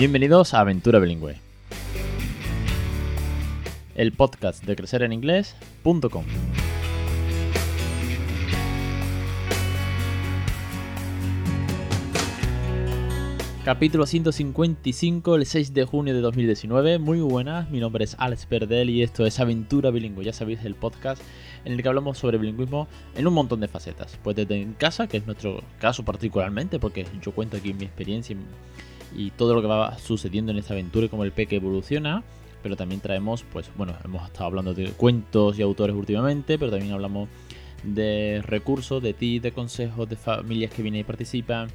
Bienvenidos a Aventura Bilingüe, el podcast de crecereninglés.com. Capítulo 155, el 6 de junio de 2019. Muy buenas, mi nombre es Alex Perdel y esto es Aventura Bilingüe. Ya sabéis, el podcast en el que hablamos sobre bilingüismo en un montón de facetas. Pues desde en casa, que es nuestro caso particularmente, porque yo cuento aquí mi experiencia y todo lo que va sucediendo en esta aventura y cómo el peque evoluciona. Pero también traemos, pues bueno, hemos estado hablando de cuentos y autores últimamente, pero también hablamos de recursos, de ti, de consejos, de familias que vienen y participan,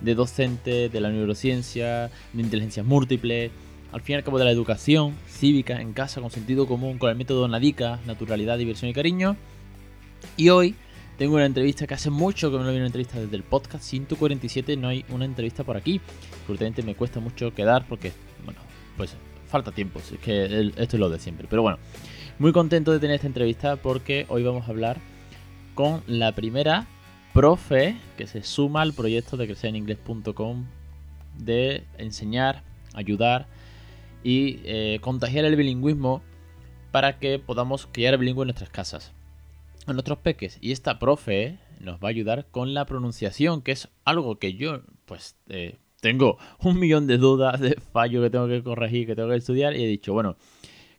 de docentes, de la neurociencia, de inteligencia múltiple, al fin y al cabo de la educación cívica en casa con sentido común, con el método NADICA, naturalidad, diversión y cariño. Y hoy tengo una entrevista que hace mucho que no vi una entrevista desde el podcast 147, no hay una entrevista por aquí. Últimamente me cuesta mucho quedar porque, bueno, pues falta tiempo, es que esto es lo de siempre. Pero bueno, muy contento de tener esta entrevista porque hoy vamos a hablar con la primera profe que se suma al proyecto de crecereningles.com de enseñar, ayudar y eh, contagiar el bilingüismo para que podamos criar bilingüe en nuestras casas a nuestros peques. Y esta profe nos va a ayudar con la pronunciación, que es algo que yo, pues, eh, tengo un millón de dudas, de fallos que tengo que corregir, que tengo que estudiar. Y he dicho, bueno,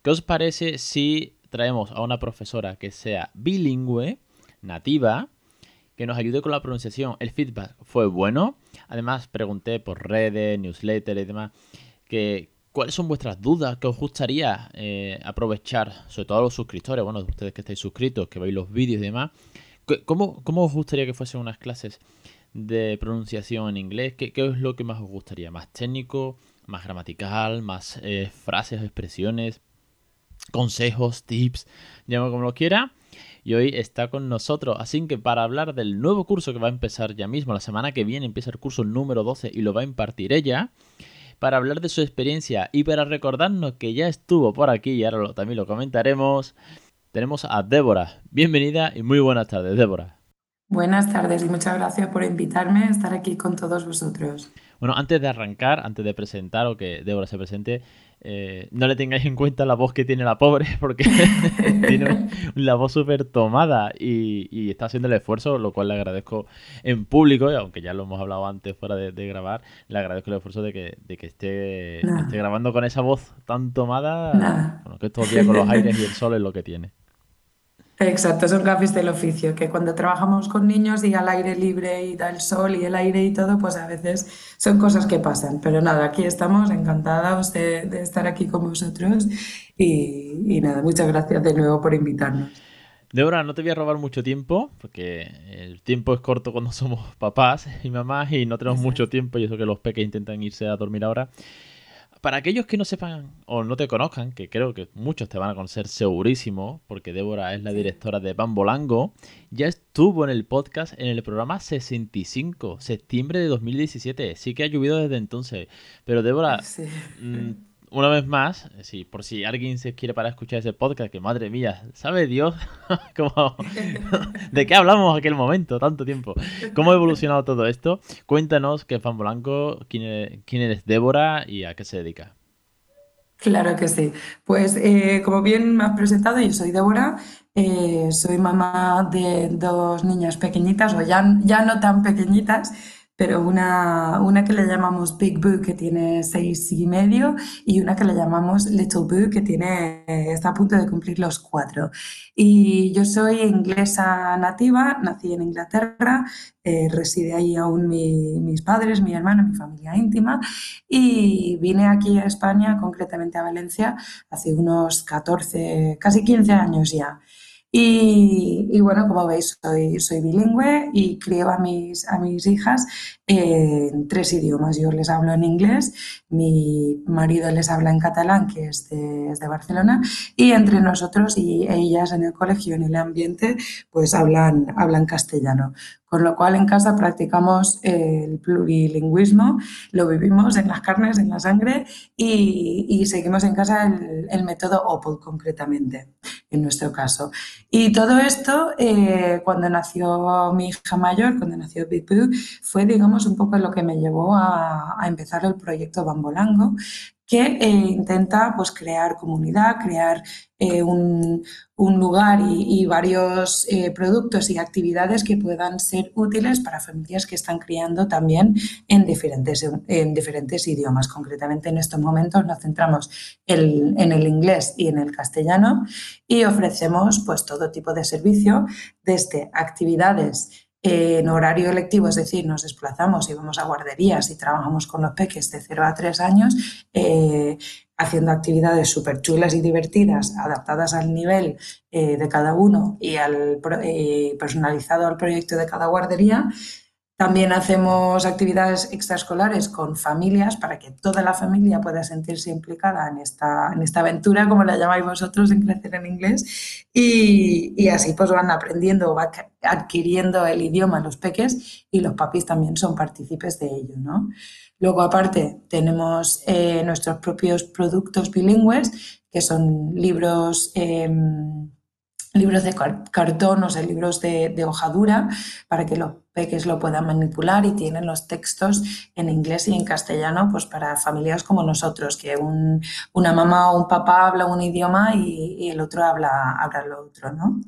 ¿qué os parece si traemos a una profesora que sea bilingüe, nativa, que nos ayude con la pronunciación? El feedback fue bueno. Además, pregunté por redes, newsletter y demás, que, ¿Cuáles son vuestras dudas que os gustaría eh, aprovechar? Sobre todo a los suscriptores, bueno, ustedes que estáis suscritos, que veis los vídeos y demás. ¿Cómo, ¿Cómo, os gustaría que fuesen unas clases de pronunciación en inglés? ¿Qué, ¿Qué, es lo que más os gustaría? ¿Más técnico? ¿Más gramatical? ¿Más eh, frases, expresiones? ¿Consejos? ¿Tips? Llamo como lo quiera. Y hoy está con nosotros. Así que para hablar del nuevo curso que va a empezar ya mismo, la semana que viene empieza el curso número 12 y lo va a impartir ella para hablar de su experiencia y para recordarnos que ya estuvo por aquí y ahora también lo comentaremos, tenemos a Débora. Bienvenida y muy buenas tardes, Débora. Buenas tardes y muchas gracias por invitarme a estar aquí con todos vosotros. Bueno, antes de arrancar, antes de presentar o que Débora se presente, eh, no le tengáis en cuenta la voz que tiene la pobre, porque tiene la voz súper tomada y, está haciendo el esfuerzo, lo cual le agradezco en público, aunque ya lo hemos hablado antes fuera de, grabar, le agradezco el esfuerzo de que, de que esté, esté, grabando con esa voz tan tomada, bueno, que estos días con los aires y el sol es lo que tiene. Exacto, son gafes del oficio, que cuando trabajamos con niños y al aire libre y da el sol y el aire y todo, pues a veces son cosas que pasan. Pero nada, aquí estamos encantados de, estar aquí con vosotros y, nada, muchas gracias de nuevo por invitarnos. Débora, no te voy a robar mucho tiempo, porque el tiempo es corto cuando somos papás y mamás y no tenemos mucho tiempo y eso que los peques intentan irse a dormir ahora. Para aquellos que no sepan o no te conozcan, que creo que muchos te van a conocer segurísimo, porque Débora es la directora de Bambolango, ya estuvo en el podcast en el programa 65, septiembre de 2017. Sí que ha llovido desde entonces. Pero Débora, mm, una vez más, sí, por si alguien se quiere para escuchar ese podcast, que madre mía, ¿sabe Dios de qué hablamos aquel momento, tanto tiempo? ¿Cómo ha evolucionado todo esto? Cuéntanos qué Fan Blanco, quién, quién eres Débora y a qué se dedica. Claro que sí. Pues eh, como bien me has presentado, yo soy Débora, eh, soy mamá de dos niñas pequeñitas, o ya, ya no tan pequeñitas, pero una, una que le llamamos Big Boo, que tiene seis y medio, y una que le llamamos Little Boo, que tiene, está a punto de cumplir los cuatro. Y yo soy inglesa nativa, nací en Inglaterra, eh, reside ahí aún mis padres, mi hermano, mi familia íntima, y vine aquí a España, concretamente a Valencia, hace unos 14, casi 15 años ya. Y, bueno, como veis, soy, soy bilingüe y crío a mis, a mis hijas en tres idiomas. Yo les hablo en inglés, mi marido les habla en catalán, que es de, de, Barcelona, y entre nosotros y ellas en el colegio, en el ambiente, pues hablan, hablan castellano. Con lo cual en casa practicamos el plurilingüismo, lo vivimos en las carnes, en la sangre y, y seguimos en casa el, el método OPOL concretamente. en nuestro caso. Y todo esto, eh, cuando nació mi hija mayor, cuando nació Bipu, fue, digamos, un poco lo que me llevó a, a empezar el proyecto Bambolango, que eh, intenta pues, crear comunidad, crear eh, un, lugar y, varios eh, productos y actividades que puedan ser útiles para familias que están criando también en diferentes, en diferentes idiomas. Concretamente en estos momentos nos centramos en el inglés y en el castellano y ofrecemos pues, todo tipo de servicio, desde actividades en horario lectivo, es decir, nos desplazamos y vamos a guarderías y trabajamos con los peques de 0 a 3 años, eh, haciendo actividades súper chulas y divertidas, adaptadas al nivel eh, de cada uno y al, eh, personalizado al proyecto de cada guardería, también hacemos actividades extraescolares con familias para que toda la familia pueda sentirse implicada en esta, en esta aventura, como la llamáis vosotros, en crecer en inglés. Y, así pues van aprendiendo, van adquiriendo el idioma los peques y los papis también son partícipes de ello. ¿no? Luego, aparte, tenemos eh, nuestros propios productos bilingües, que son libros... Em, libros de cartón, o sea, libros de, de, hojadura, para que los peques lo puedan manipular y tienen los textos en inglés y en castellano, pues para familias como nosotros, que una mamá o un papá habla un idioma y, el otro habla, habla el otro, ¿no?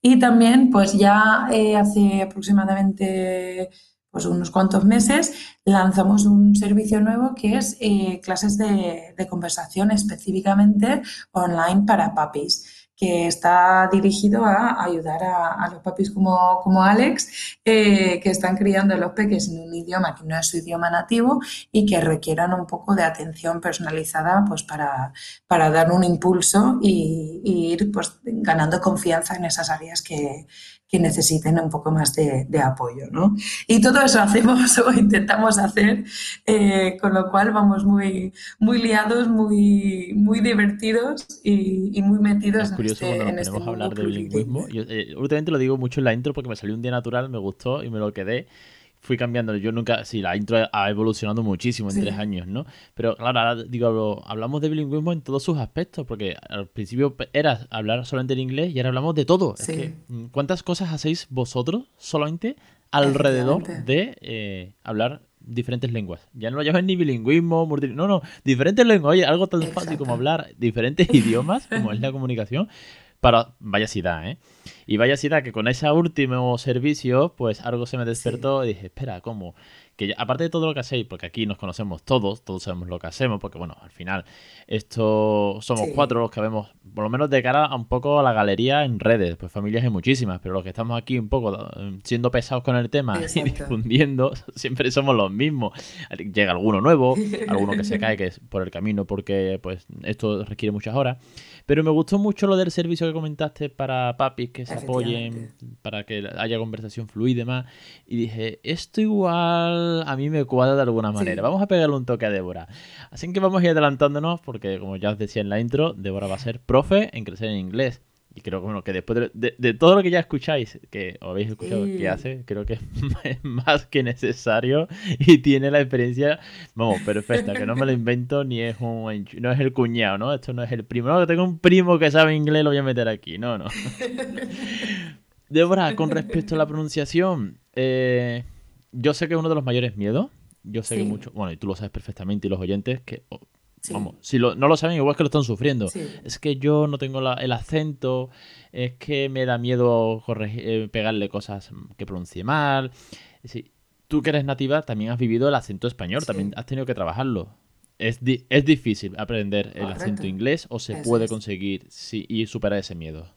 Y también, pues ya eh, hace aproximadamente pues unos cuantos meses lanzamos un servicio nuevo que es eh, clases de, de conversación específicamente online para papis que está dirigido a ayudar a, los papis como, como Alex, eh, que están criando a los peques en un idioma que no es su idioma nativo y que requieran un poco de atención personalizada pues, para, para dar un impulso y, y ir pues, ganando confianza en esas áreas que, que necesiten un poco más de, apoyo. ¿no? Y todo eso hacemos o intentamos hacer, eh, con lo cual vamos muy, muy liados, muy, muy divertidos y, muy metidos es curioso en este, cuando este hablar de bilingüismo. Yo, eh, últimamente lo digo mucho en la intro porque me salió un día natural, me gustó y me lo quedé fui cambiando. Yo nunca, sí, la intro ha evolucionado muchísimo en tres años, ¿no? Pero claro, ahora digo, hablamos de bilingüismo en todos sus aspectos, porque al principio era hablar solamente en inglés y ahora hablamos de todo. Es que, mm, ¿cuántas cosas hacéis vosotros solamente alrededor de eh, hablar diferentes lenguas? Ya no lo llaman ni bilingüismo, no, no, diferentes lenguas. Oye, algo tan fácil como hablar diferentes idiomas, como es la comunicación, para vaya ciudad, ¿eh? Y vaya ciudad que con ese último servicio, pues algo se me despertó y dije, espera, ¿cómo? Que aparte de todo lo que hacéis, porque aquí nos conocemos todos, todos sabemos lo que hacemos, porque bueno, al final, esto somos cuatro los que vemos, por lo menos de cara a un poco a la galería en redes, pues familias hay muchísimas, pero los que estamos aquí un poco eh, siendo pesados con el tema y difundiendo, siempre somos los mismos. Llega alguno nuevo, alguno que se cae que es por el camino porque pues esto requiere muchas horas. Pero me gustó mucho lo del servicio que comentaste para papis que se apoyen, para que haya conversación fluida y demás. Y dije, esto igual a mí me cuadra de alguna manera. Vamos a pegarle un toque a Débora. Así que vamos a ir adelantándonos porque, como ya os decía en la intro, Débora va a ser profe en crecer en inglés. Y creo que, bueno, que después de, todo lo que ya escucháis, que os habéis escuchado que hace, creo que es más que necesario y tiene la experiencia, vamos, perfecta, que no me lo invento ni es un, no es el cuñado, ¿no? Esto no es el primo, no, que tengo un primo que sabe inglés, lo voy a meter aquí, no, no. Débora, con respecto a la pronunciación, eh, yo sé que es uno de los mayores miedos, yo sé que mucho, bueno, y tú lo sabes perfectamente y los oyentes, que Vamos, si no lo saben, igual que lo están sufriendo. Es que yo no tengo el acento, es que me da miedo eh, pegarle cosas que pronuncie mal. tú que eres nativa también has vivido el acento español, también has tenido que trabajarlo. ¿Es, es difícil aprender el acento inglés o se puede conseguir y superar ese miedo?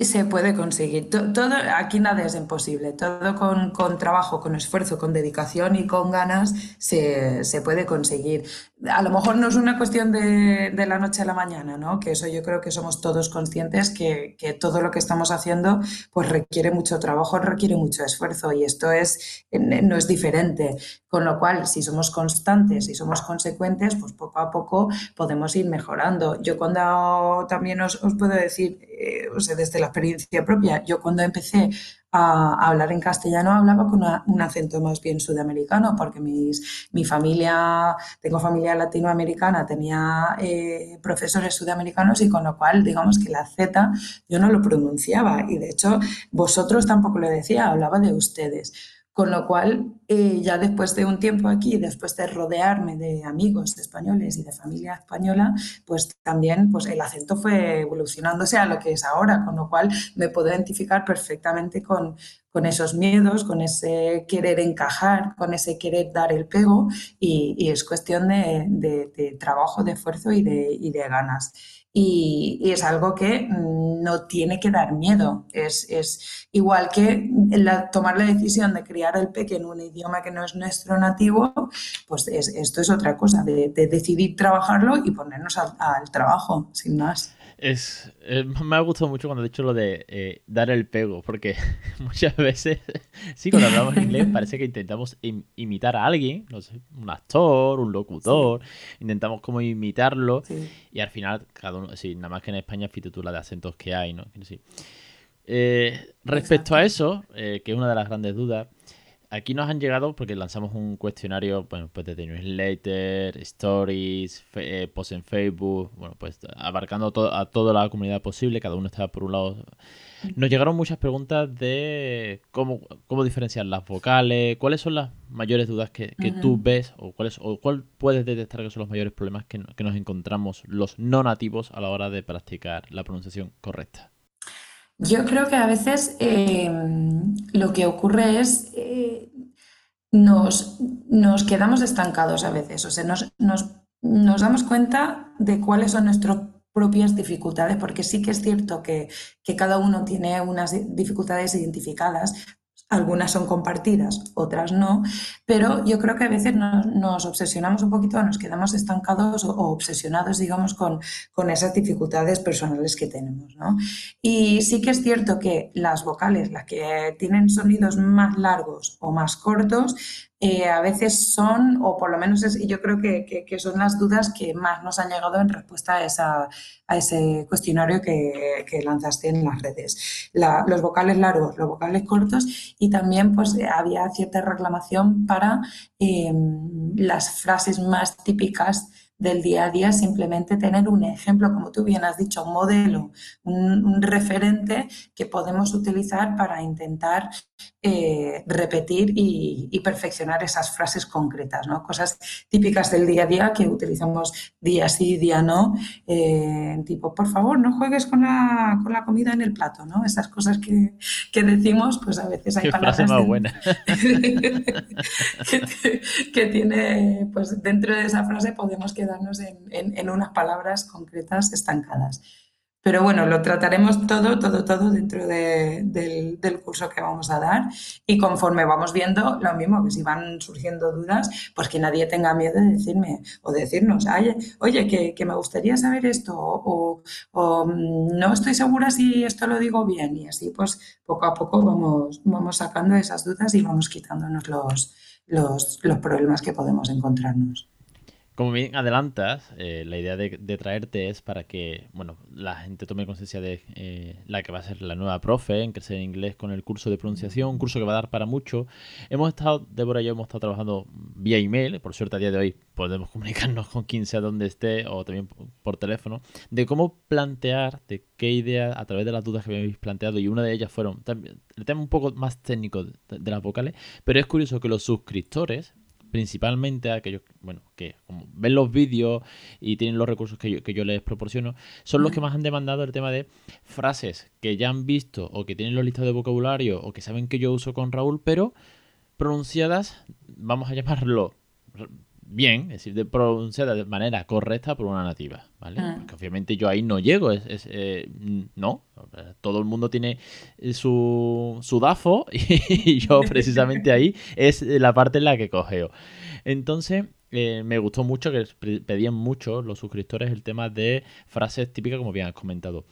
Se puede conseguir. Todo, aquí nada es imposible. Todo con, con, trabajo, con esfuerzo, con dedicación y con ganas se, se, puede conseguir. A lo mejor no es una cuestión de, de, la noche a la mañana, ¿no? Que eso yo creo que somos todos conscientes que, que, todo lo que estamos haciendo pues requiere mucho trabajo, requiere mucho esfuerzo y esto es, no es diferente. Con lo cual, si somos constantes y somos consecuentes, pues poco a poco podemos ir mejorando. Yo cuando también os, os puedo decir, eh, o sea, desde la experiencia propia. Yo cuando empecé a, hablar en castellano hablaba con un acento más bien sudamericano, porque mis, mi familia, tengo familia latinoamericana, tenía eh, profesores sudamericanos y con lo cual, digamos que la Z yo no lo pronunciaba y de hecho vosotros tampoco lo decía, hablaba de ustedes. Con lo cual, eh, ya después de un tiempo aquí, después de rodearme de amigos españoles y de familia española, pues también pues el acento fue evolucionándose a lo que es ahora, con lo cual me puedo identificar perfectamente con, con esos miedos, con ese querer encajar, con ese querer dar el pego y, es cuestión de, de, trabajo, de esfuerzo y de, y de ganas y, es algo que no tiene que dar miedo. Es, igual que tomar la decisión de criar el peque en un idioma que no es nuestro nativo, pues esto es otra cosa, de, decidir trabajarlo y ponernos al trabajo, sin más. Es, eh, me ha gustado mucho cuando he dicho lo de eh, dar el pego, porque muchas veces, sí, cuando hablamos inglés parece que intentamos imitar a alguien, no sé, un actor, un locutor, intentamos como imitarlo y al final cada uno, sí, nada más que en España fíjate tú la de acentos que hay, ¿no? Sí. Eh, respecto a eso, que es una de las grandes dudas, Aquí nos han llegado porque lanzamos un cuestionario, bueno, pues de newsletter, stories, eh, post en Facebook, bueno, pues abarcando a toda la comunidad posible, cada uno está por un lado. Nos llegaron muchas preguntas de cómo, cómo diferenciar las vocales, cuáles son las mayores dudas que, tú ves o cuáles o cuál puedes detectar que son los mayores problemas que, nos encontramos los no nativos a la hora de practicar la pronunciación correcta. Yo creo que a veces eh, lo que ocurre es eh, nos, nos, quedamos estancados a veces, o sea, nos, nos, nos, damos cuenta de cuáles son nuestras propias dificultades, porque sí que es cierto que, que cada uno tiene unas dificultades identificadas, algunas son compartidas, otras no, pero yo creo que a veces nos, obsesionamos un poquito, nos quedamos estancados o, obsesionados, digamos, con, con, esas dificultades personales que tenemos. ¿no? Y sí que es cierto que las vocales, las que tienen sonidos más largos o más cortos, eh, a veces son, o por lo menos es, yo creo que, son las dudas que más nos han llegado en respuesta a, ese cuestionario que, que lanzaste en las redes. los vocales largos, los vocales cortos y también pues había cierta reclamación para eh, las frases más típicas del día a día, simplemente tener un ejemplo, como tú bien has dicho, un modelo, un, referente que podemos utilizar para intentar eh, repetir y, perfeccionar esas frases concretas, ¿no? Cosas típicas del día a día que utilizamos día sí, día no, eh, tipo, por favor, no juegues con la, con la, comida en el plato, ¿no? Esas cosas que, que decimos, pues a veces hay Qué palabras más buena. que, que, tiene, pues dentro de esa frase podemos quedar quedarnos en, unas palabras concretas estancadas. Pero bueno, lo trataremos todo, todo, todo dentro del, curso que vamos a dar y conforme vamos viendo, lo mismo, que si van surgiendo dudas, pues que nadie tenga miedo de decirme o decirnos, oye, que, me gustaría saber esto o, mm, no estoy segura si esto lo digo bien y así pues poco a poco vamos, vamos sacando esas dudas y vamos quitándonos los, los problemas que podemos encontrarnos. Como bien adelantas, eh, la idea de, traerte es para que bueno, la gente tome conciencia de eh, la que va a ser la nueva profe en crecer en inglés con el curso de pronunciación, un curso que va a dar para mucho. Hemos estado, Débora y yo hemos estado trabajando vía email, por suerte a día de hoy podemos comunicarnos con quien sea donde esté o también por teléfono, de cómo plantear, de qué idea a través de las dudas que habéis planteado y una de ellas fueron el tema un poco más técnico de las vocales, pero es curioso que los suscriptores principalmente a aquellos bueno, que como ven los vídeos y tienen los recursos que yo, que yo les proporciono, son los que más han demandado el tema de frases que ya han visto o que tienen los listados de vocabulario o que saben que yo uso con Raúl, pero pronunciadas, vamos a llamarlo bien, es decir, de pronunciada de manera correcta por una nativa, ¿vale? Ah. Porque obviamente yo ahí no llego, es, eh, no, todo el mundo tiene su, su DAFO y yo precisamente ahí es la parte en la que cogeo. Entonces, eh, me gustó mucho que pedían mucho los suscriptores el tema de frases típicas como bien has comentado.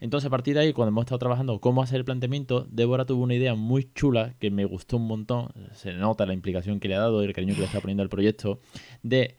Entonces, a partir de ahí, cuando hemos estado trabajando cómo hacer el planteamiento, Débora tuvo una idea muy chula que me gustó un montón. Se nota la implicación que le ha dado y el cariño que le está poniendo al proyecto de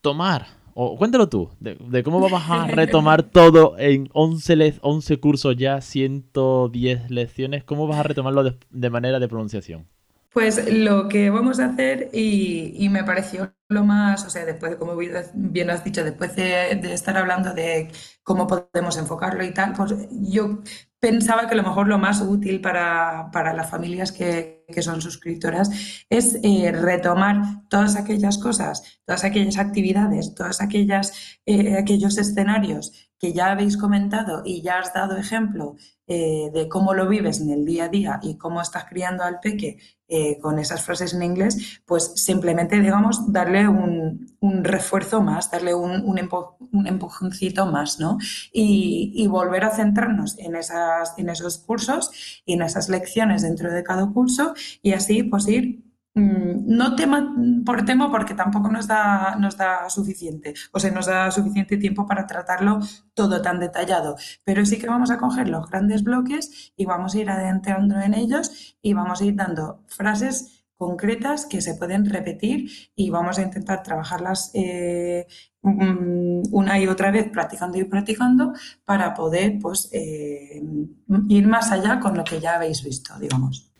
tomar O cuéntalo tú, de, cómo vamos a retomar todo en 11, 11 cursos ya, 110 lecciones. ¿Cómo vas a retomarlo de manera de pronunciación? Pues lo que vamos a hacer, y, me pareció lo más, o sea, después, como bien has dicho, después de, estar hablando de cómo podemos enfocarlo y tal, pues yo pensaba que a lo mejor lo más útil para, las familias que, son suscriptoras es eh, retomar todas aquellas cosas, todas aquellas actividades, todos eh, aquellos escenarios que ya habéis comentado y ya has dado ejemplo eh, de cómo lo vives en el día a día y cómo estás criando al peque con esas frases en inglés, pues simplemente, digamos, darle un, refuerzo más, darle un, un, empujoncito más, ¿no? Y, volver a centrarnos en, esas, en esos cursos y en esas lecciones dentro de cada curso y así pues ir Mm, no tema por tema porque tampoco nos da, nos da suficiente, o sea, nos da suficiente tiempo para tratarlo todo tan detallado, pero sí que vamos a coger los grandes bloques y vamos a ir adentrando en ellos y vamos a ir dando frases concretas que se pueden repetir y vamos a intentar trabajarlas eh, mm, una y otra vez practicando y practicando para poder pues eh, ir más allá con lo que ya habéis visto, digamos.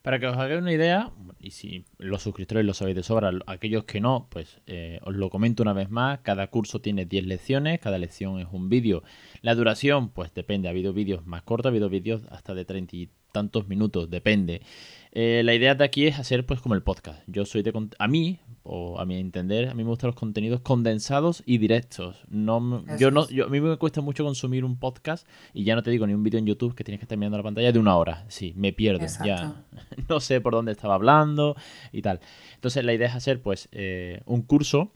Para que os hagáis una idea, y si los suscriptores lo sabéis de sobra, aquellos que no, pues eh, os lo comento una vez más, cada curso tiene 10 lecciones, cada lección es un vídeo. La duración, pues depende, ha habido vídeos más cortos, ha habido vídeos hasta de 30 y tantos minutos, depende. Eh, la idea de aquí es hacer pues como el podcast. Yo soy de... A mí, o a mi entender, a mí me gustan los contenidos condensados y directos. No, yo no, yo, a mí me cuesta mucho consumir un podcast y ya no te digo ni un vídeo en YouTube que tienes que estar mirando la pantalla de una hora. Sí, me pierdo. Ya no sé por dónde estaba hablando y tal. Entonces la idea es hacer pues eh, un curso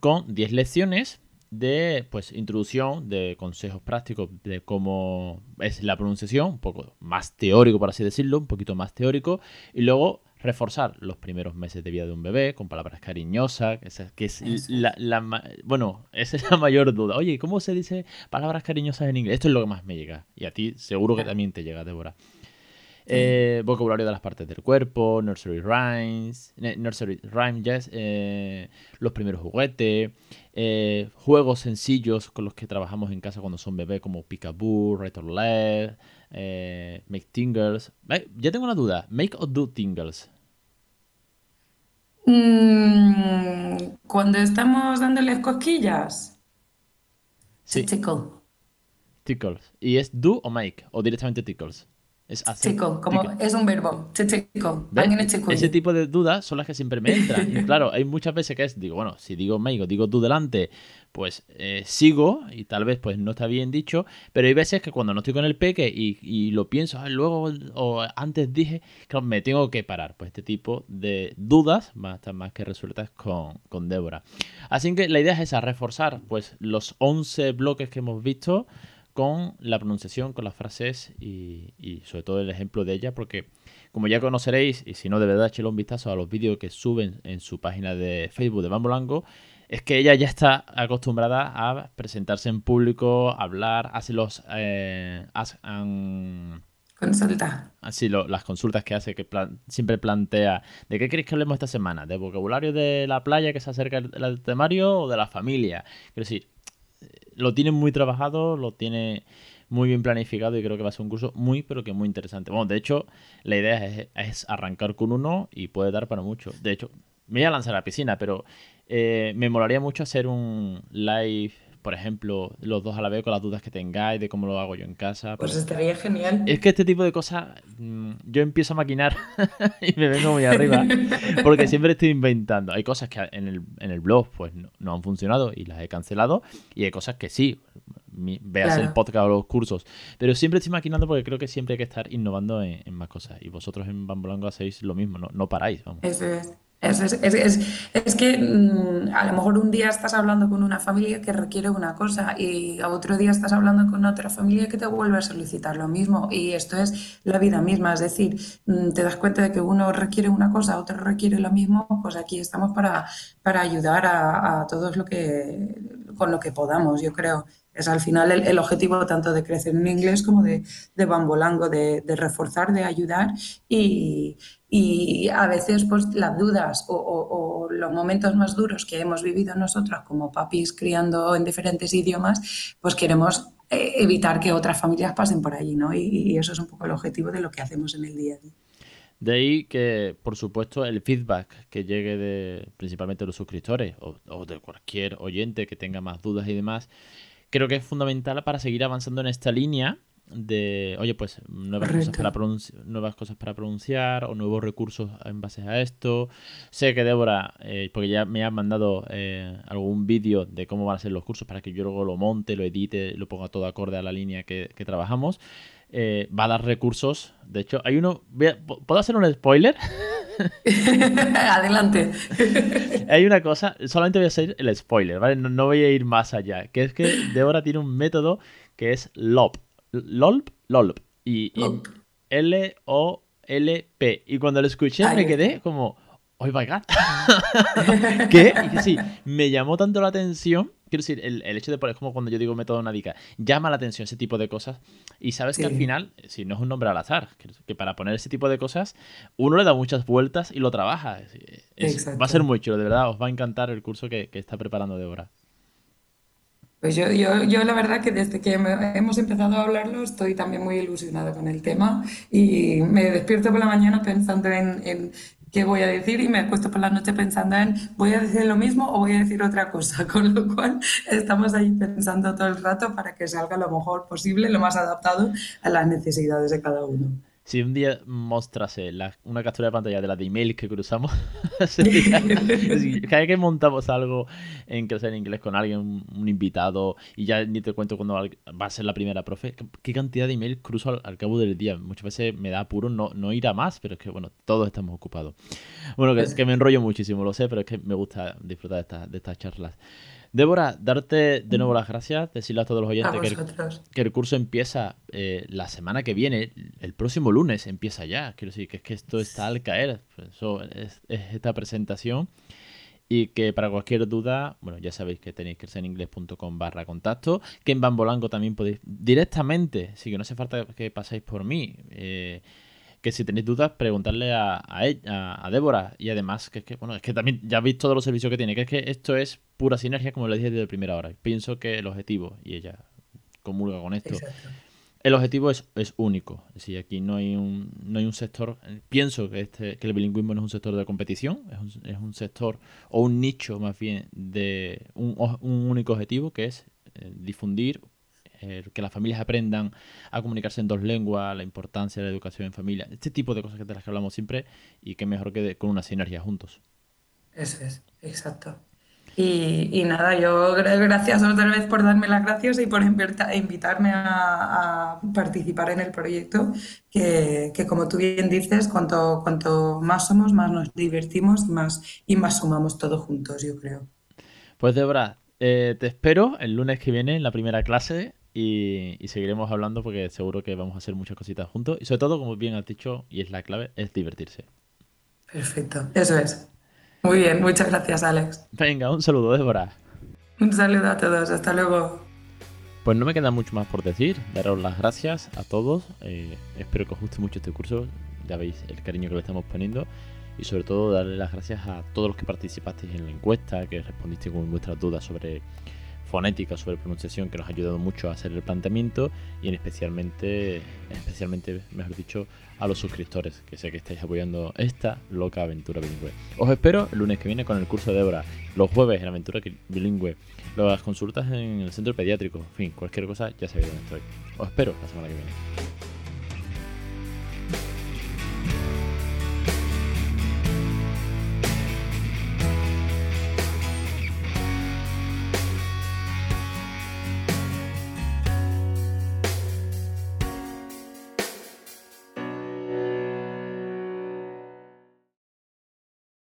con 10 lecciones de pues introducción de consejos prácticos de cómo es la pronunciación, un poco más teórico por así decirlo, un poquito más teórico, y luego reforzar los primeros meses de vida de un bebé con palabras cariñosas, que es la, bueno, esa es la mayor duda. Oye, ¿cómo se dice palabras cariñosas en inglés? Esto es lo que más me llega y a ti seguro que también te llega, Débora. Eh, vocabulario de las partes del cuerpo, nursery rhymes, nursery rhyme, yes, eh, los primeros juguetes, eh, juegos sencillos con los que trabajamos en casa cuando son bebés como Peekaboo, Right or Left, Make Tingles. ya tengo una duda, ¿make or do tingles? Mm, cuando estamos dándoles cosquillas. Sí. Tickle. Tickles. ¿Y es do o make? ¿O directamente tickles? Es como es un verbo. Ese tipo de dudas son las que siempre me entran. Y claro, hay muchas veces que es, digo, bueno, si digo make digo tú delante, pues eh, sigo y tal vez pues no está bien dicho, pero hay veces que cuando no estoy con el peque y, lo pienso, ah, luego o antes dije, claro, me tengo que parar. Pues este tipo de dudas van a estar más que resueltas con, con Débora. Así que la idea es esa, reforzar pues los 11 bloques que hemos visto con la pronunciación, con las frases y, sobre todo el ejemplo de ella, porque como ya conoceréis, y si no de verdad echéle un vistazo a los vídeos que suben en su página de Facebook de Bambolango, es que ella ya está acostumbrada a presentarse en público, hablar, hace los... Eh, Consulta. Así, las consultas que hace, que siempre plantea, ¿de qué queréis que hablemos esta semana? ¿De vocabulario de la playa que se acerca al temario o de la familia? Quiero decir, lo tiene muy trabajado, lo tiene muy bien planificado y creo que va a ser un curso muy, pero que muy interesante. Bueno, de hecho, la idea es, arrancar con uno y puede dar para mucho. De hecho, me voy a lanzar a la piscina, pero eh, me molaría mucho hacer un live por ejemplo, los dos a la vez con las dudas que tengáis de cómo lo hago yo en casa. Pues estaría genial. Es que este tipo de cosas mm, yo empiezo a maquinar y me vengo muy arriba porque siempre estoy inventando. Hay cosas que en el, en el blog pues no, han funcionado y las he cancelado y hay cosas que sí. Veas el podcast o los cursos. Pero siempre estoy maquinando porque creo que siempre hay que estar innovando en, más cosas. Y vosotros en Bambolango hacéis lo mismo, no, no paráis. Vamos. Eso es. Es, es, que mm, a lo mejor un día estás hablando con una familia que requiere una cosa y otro día estás hablando con otra familia que te vuelve a solicitar lo mismo. Y esto es la vida misma, es decir, mm, te das cuenta de que uno requiere una cosa, otro requiere lo mismo, pues aquí estamos para, para ayudar a, todos lo que, con lo que podamos, yo creo. Es al final el, objetivo tanto de crecer en inglés como de, de bambolango, de, de, reforzar, de ayudar y, y, a veces pues las dudas o, los momentos más duros que hemos vivido nosotros como papis criando en diferentes idiomas, pues queremos eh, evitar que otras familias pasen por allí, ¿no? Y, y eso es un poco el objetivo de lo que hacemos en el día a día. De ahí que, por supuesto, el feedback que llegue de principalmente de los suscriptores o, de cualquier oyente que tenga más dudas y demás, creo que es fundamental para seguir avanzando en esta línea de, oye, pues nuevas cosas, para nuevas cosas para pronunciar o nuevos recursos en base a esto. Sé que Débora, eh, porque ya me ha mandado eh, algún vídeo de cómo van a ser los cursos para que yo luego lo monte, lo edite, lo ponga todo acorde a la línea que, que trabajamos. Eh, va a dar recursos. De hecho, hay uno. ¿Puedo hacer un spoiler? Adelante. hay una cosa, solamente voy a hacer el spoiler, ¿vale? No, voy a ir más allá. Que es que Deborah tiene un método que es LOP. LOLP, LOLP. Y, L-O-L-P. Y cuando lo escuché me quedé como. ¡Oh my god! ¿Qué? Y sí, me llamó tanto la atención quiero decir, el, hecho de poner, como cuando yo digo método nádica, llama la atención ese tipo de cosas. Y sabes que al final, si no es un nombre al azar, que, para poner ese tipo de cosas, uno le da muchas vueltas y lo trabaja. va a ser muy chulo, de verdad, os va a encantar el curso que, está preparando Débora. Pues yo, yo, yo, la verdad que desde que hemos empezado a hablarlo estoy también muy ilusionada con el tema y me despierto por la mañana pensando en qué voy a decir y me acuesto por la noche pensando en voy a decir lo mismo o voy a decir otra cosa, con lo cual estamos ahí pensando todo el rato para que salga lo mejor posible, lo más adaptado a las necesidades de cada uno si un día mostrase una captura de pantalla de la de email que cruzamos, cada vez que montamos algo en en inglés con alguien, un, invitado, y ya ni te cuento cuándo va a ser la primera profe, qué cantidad de email cruzo al, cabo del día. Muchas veces me da apuro no, no ir a más, pero es que, bueno, todos estamos ocupados. Bueno, que, que me enrollo muchísimo, lo sé, pero es que me gusta disfrutar de, de estas charlas. Débora, darte de nuevo las gracias, decirle a todos los oyentes que el, curso empieza eh, la semana que viene, el próximo lunes empieza ya. Quiero decir que es que esto está al caer. Eso es, esta presentación. Y que para cualquier duda, bueno, ya sabéis que tenéis que ser en inglés.com barra contacto. Que en Bambolango también podéis directamente, si que no hace falta que paséis por mí. Eh, que si tenéis dudas, preguntarle a, a, a, Débora. Y además, que es que, bueno, es que también ya veis todos los servicios que tiene, que es que esto es pura sinergia, como le dije desde la primera hora. Pienso que el objetivo, y ella comulga con esto, el objetivo es, es, único. Es decir, aquí no hay un, no hay un sector, pienso que, este, que el bilingüismo no es un sector de competición, es un, es un sector o un nicho más bien de un, un único objetivo, que es eh, difundir eh, que las familias aprendan a comunicarse en dos lenguas, la importancia de la educación en familia, este tipo de cosas que de las que hablamos siempre y que mejor que con una sinergia juntos. Eso es, exacto. Y, nada, yo gracias otra vez por darme las gracias y por invitarme a, participar en el proyecto, que, como tú bien dices, cuanto, cuanto más somos, más nos divertimos más, y más sumamos todos juntos, yo creo. Pues Débora, eh, te espero el lunes que viene en la primera clase y, seguiremos hablando porque seguro que vamos a hacer muchas cositas juntos. Y sobre todo, como bien has dicho, y es la clave, es divertirse. Perfecto, eso es. Muy bien, muchas gracias, Alex. Venga, un saludo, Débora. Un saludo a todos, hasta luego. Pues no me queda mucho más por decir. Daros las gracias a todos. Eh, espero que os guste mucho este curso. Ya veis el cariño que le estamos poniendo. Y sobre todo darle las gracias a todos los que participasteis en la encuesta, que respondisteis con vuestras dudas sobre fonética, sobre pronunciación, que nos ha ayudado mucho a hacer el planteamiento y en especialmente, especialmente, mejor dicho, a los suscriptores, que sé que estáis apoyando esta loca aventura bilingüe. Os espero el lunes que viene con el curso de Débora, los jueves en aventura bilingüe, las consultas en el centro pediátrico, en fin, cualquier cosa ya sabéis dónde estoy. Os espero la semana que viene.